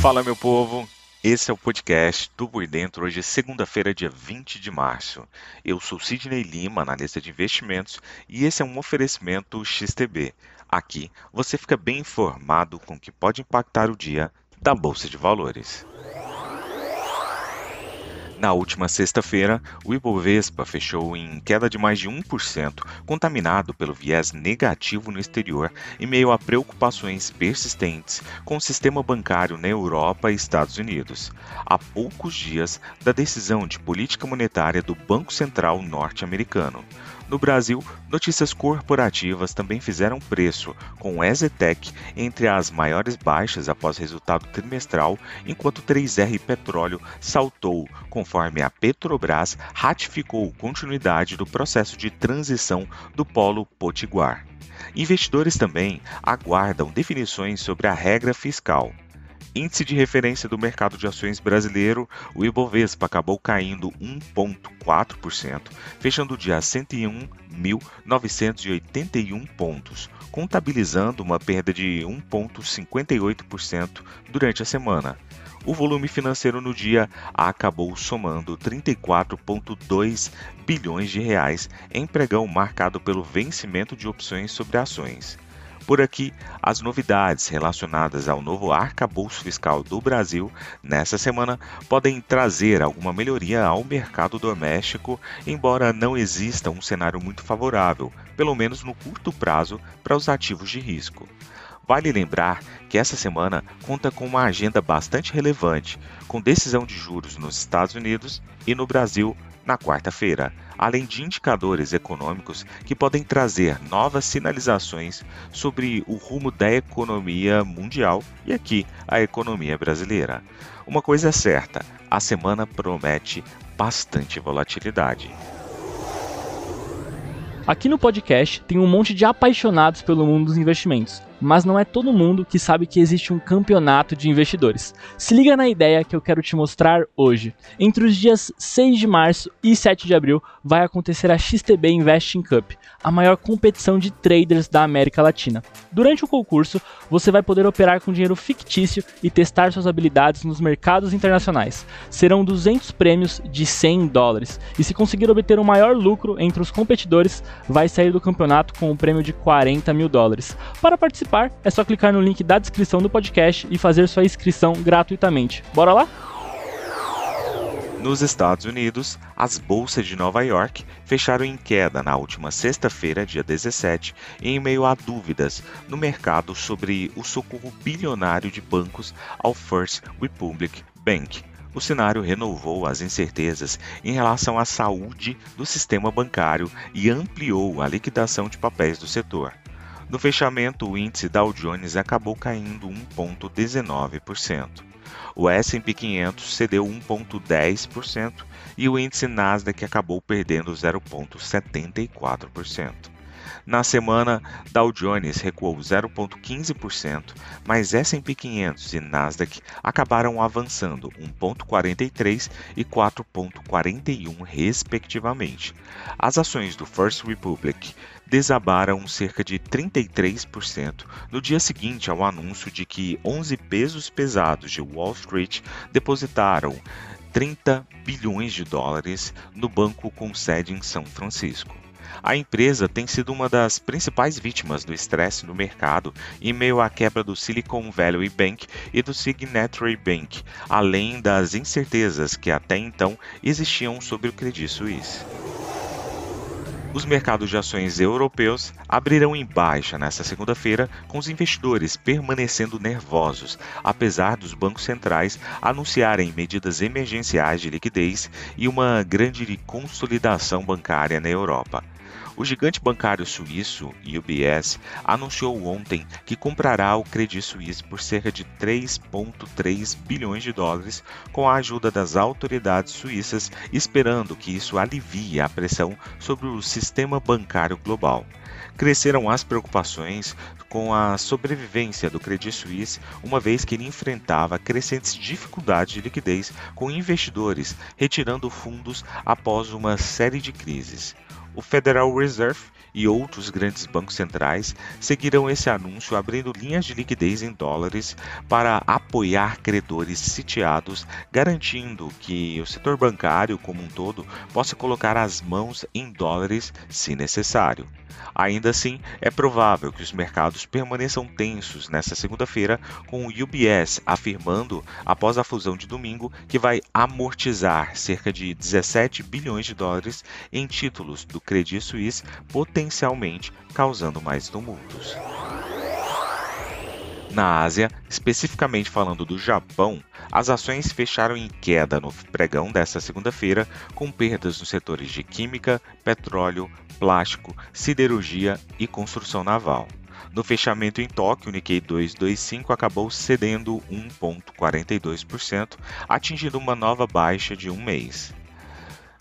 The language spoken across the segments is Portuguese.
Fala, meu povo! Esse é o podcast do Por Dentro. Hoje é segunda-feira, dia 20 de março. Eu sou Sidney Lima, analista de investimentos, e esse é um oferecimento XTB. Aqui você fica bem informado com o que pode impactar o dia da Bolsa de Valores. Na última sexta-feira, o Ibovespa fechou em queda de mais de 1%, contaminado pelo viés negativo no exterior, em meio a preocupações persistentes com o sistema bancário na Europa e Estados Unidos, a poucos dias da decisão de política monetária do Banco Central norte-americano. No Brasil, notícias corporativas também fizeram preço, com o Ezetec entre as maiores baixas após resultado trimestral, enquanto o 3R Petróleo saltou, conforme a Petrobras ratificou continuidade do processo de transição do polo potiguar. Investidores também aguardam definições sobre a regra fiscal. Índice de referência do mercado de ações brasileiro, o Ibovespa acabou caindo 1,4%, fechando o dia a 101.981 pontos, contabilizando uma perda de 1,58% durante a semana. O volume financeiro no dia acabou somando 34,2 bilhões de reais em pregão marcado pelo vencimento de opções sobre ações. Por aqui, as novidades relacionadas ao novo arcabouço fiscal do Brasil nessa semana podem trazer alguma melhoria ao mercado doméstico, embora não exista um cenário muito favorável, pelo menos no curto prazo, para os ativos de risco. Vale lembrar que essa semana conta com uma agenda bastante relevante, com decisão de juros nos Estados Unidos e no Brasil na quarta-feira, além de indicadores econômicos que podem trazer novas sinalizações sobre o rumo da economia mundial e aqui a economia brasileira. Uma coisa é certa, a semana promete bastante volatilidade. Aqui no podcast tem um monte de apaixonados pelo mundo dos investimentos mas não é todo mundo que sabe que existe um campeonato de investidores. Se liga na ideia que eu quero te mostrar hoje. Entre os dias 6 de março e 7 de abril vai acontecer a XTB Investing Cup, a maior competição de traders da América Latina. Durante o concurso, você vai poder operar com dinheiro fictício e testar suas habilidades nos mercados internacionais. Serão 200 prêmios de 100 dólares, e se conseguir obter o maior lucro entre os competidores, vai sair do campeonato com um prêmio de 40 mil dólares. Para participar, participar, é só clicar no link da descrição do podcast e fazer sua inscrição gratuitamente. Bora lá? Nos Estados Unidos, as bolsas de Nova York fecharam em queda na última sexta-feira, dia 17, em meio a dúvidas no mercado sobre o socorro bilionário de bancos ao First Republic Bank. O cenário renovou as incertezas em relação à saúde do sistema bancário e ampliou a liquidação de papéis do setor. No fechamento, o índice Dow Jones acabou caindo 1,19%. O S&P 500 cedeu 1,10% e o índice Nasdaq acabou perdendo 0,74%. Na semana, Dow Jones recuou 0,15%, mas S&P 500 e Nasdaq acabaram avançando 1,43 e 4,41 respectivamente. As ações do First Republic desabaram cerca de 33% no dia seguinte ao anúncio de que 11 pesos pesados de Wall Street depositaram 30 bilhões de dólares no banco com sede em São Francisco. A empresa tem sido uma das principais vítimas do estresse no mercado em meio à quebra do Silicon Valley Bank e do Signature Bank, além das incertezas que até então existiam sobre o Credit Suisse. Os mercados de ações europeus abrirão em baixa nesta segunda-feira, com os investidores permanecendo nervosos, apesar dos bancos centrais anunciarem medidas emergenciais de liquidez e uma grande consolidação bancária na Europa. O gigante bancário suíço, UBS, anunciou ontem que comprará o Credit Suisse por cerca de 3,3 bilhões de dólares com a ajuda das autoridades suíças, esperando que isso alivie a pressão sobre o sistema bancário global. Cresceram as preocupações com a sobrevivência do Credit Suisse, uma vez que ele enfrentava crescentes dificuldades de liquidez com investidores retirando fundos após uma série de crises o Federal Reserve e outros grandes bancos centrais seguirão esse anúncio abrindo linhas de liquidez em dólares para apoiar credores sitiados, garantindo que o setor bancário como um todo possa colocar as mãos em dólares se necessário. Ainda assim, é provável que os mercados permaneçam tensos nesta segunda-feira, com o UBS afirmando, após a fusão de domingo, que vai amortizar cerca de 17 bilhões de dólares em títulos do Credit Suisse, potencialmente causando mais tumultos. Na Ásia, especificamente falando do Japão, as ações fecharam em queda no pregão desta segunda-feira, com perdas nos setores de química, petróleo, plástico, siderurgia e construção naval. No fechamento em Tóquio, o Nikkei 225 acabou cedendo 1,42%, atingindo uma nova baixa de um mês.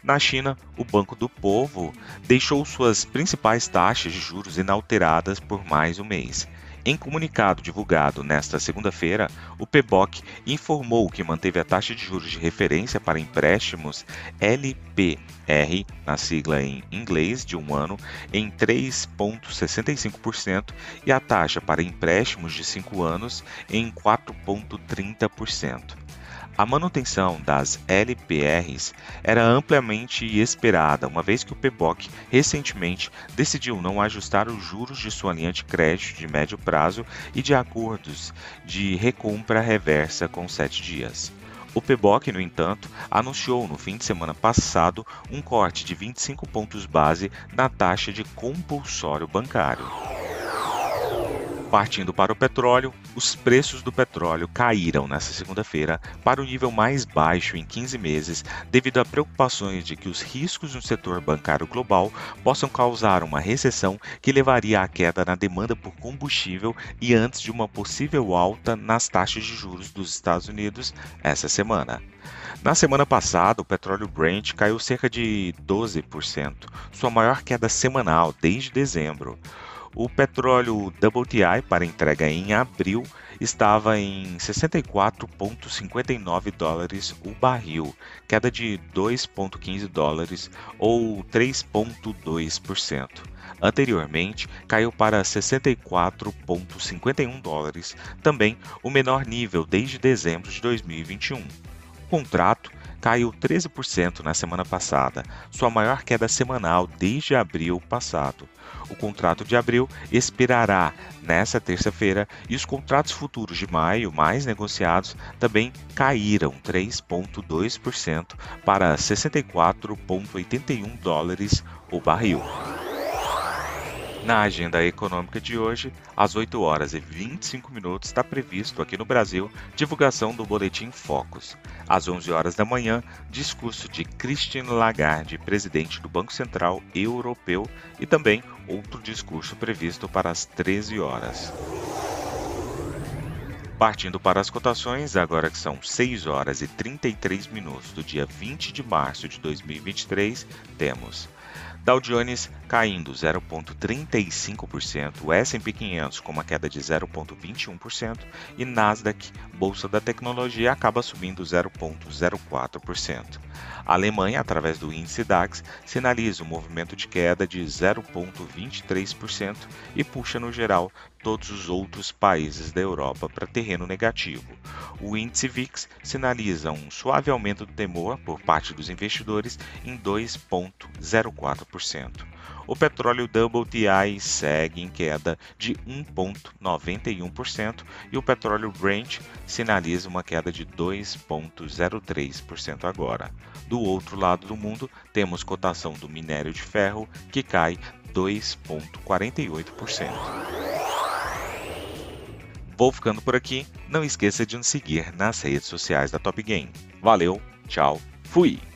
Na China, o Banco do Povo deixou suas principais taxas de juros inalteradas por mais um mês. Em comunicado divulgado nesta segunda-feira, o PBOC informou que manteve a taxa de juros de referência para empréstimos LPR, na sigla em inglês, de um ano, em 3,65% e a taxa para empréstimos de 5 anos em 4,30%. A manutenção das LPRs era amplamente esperada, uma vez que o PBOC recentemente decidiu não ajustar os juros de sua linha de crédito de médio prazo e de acordos de recompra reversa com 7 dias. O PBOC, no entanto, anunciou no fim de semana passado um corte de 25 pontos base na taxa de compulsório bancário. Partindo para o petróleo, os preços do petróleo caíram nesta segunda-feira para o nível mais baixo em 15 meses, devido a preocupações de que os riscos no setor bancário global possam causar uma recessão que levaria à queda na demanda por combustível e antes de uma possível alta nas taxas de juros dos Estados Unidos essa semana. Na semana passada, o petróleo Brent caiu cerca de 12%, sua maior queda semanal desde dezembro. O petróleo WTI para entrega em abril estava em 64,59 dólares o barril, queda de 2,15 dólares ou 3,2%. Anteriormente, caiu para 64,51 dólares, também o menor nível desde dezembro de 2021. O contrato caiu 13% na semana passada, sua maior queda semanal desde abril passado. O contrato de abril expirará nesta terça-feira e os contratos futuros de maio, mais negociados, também caíram 3,2% para 64,81 dólares o barril. Na agenda econômica de hoje, às 8 horas e 25 minutos, está previsto aqui no Brasil divulgação do Boletim Focus. Às 11 horas da manhã, discurso de Christine Lagarde, presidente do Banco Central Europeu, e também outro discurso previsto para as 13 horas. Partindo para as cotações, agora que são 6 horas e 33 minutos do dia 20 de março de 2023, temos Dow Jones caindo 0,35%, o S&P 500 com uma queda de 0,21% e Nasdaq, bolsa da tecnologia, acaba subindo 0,04%. A Alemanha, através do índice DAX, sinaliza um movimento de queda de 0,23% e puxa no geral todos os outros países da Europa para terreno negativo. O índice VIX sinaliza um suave aumento do temor por parte dos investidores em 2,04%. O petróleo WTI segue em queda de 1,91% e o petróleo Brent sinaliza uma queda de 2,03% agora. Do outro lado do mundo, temos cotação do minério de ferro que cai 2,48%. Vou ficando por aqui. Não esqueça de nos seguir nas redes sociais da Top Game. Valeu, tchau, fui!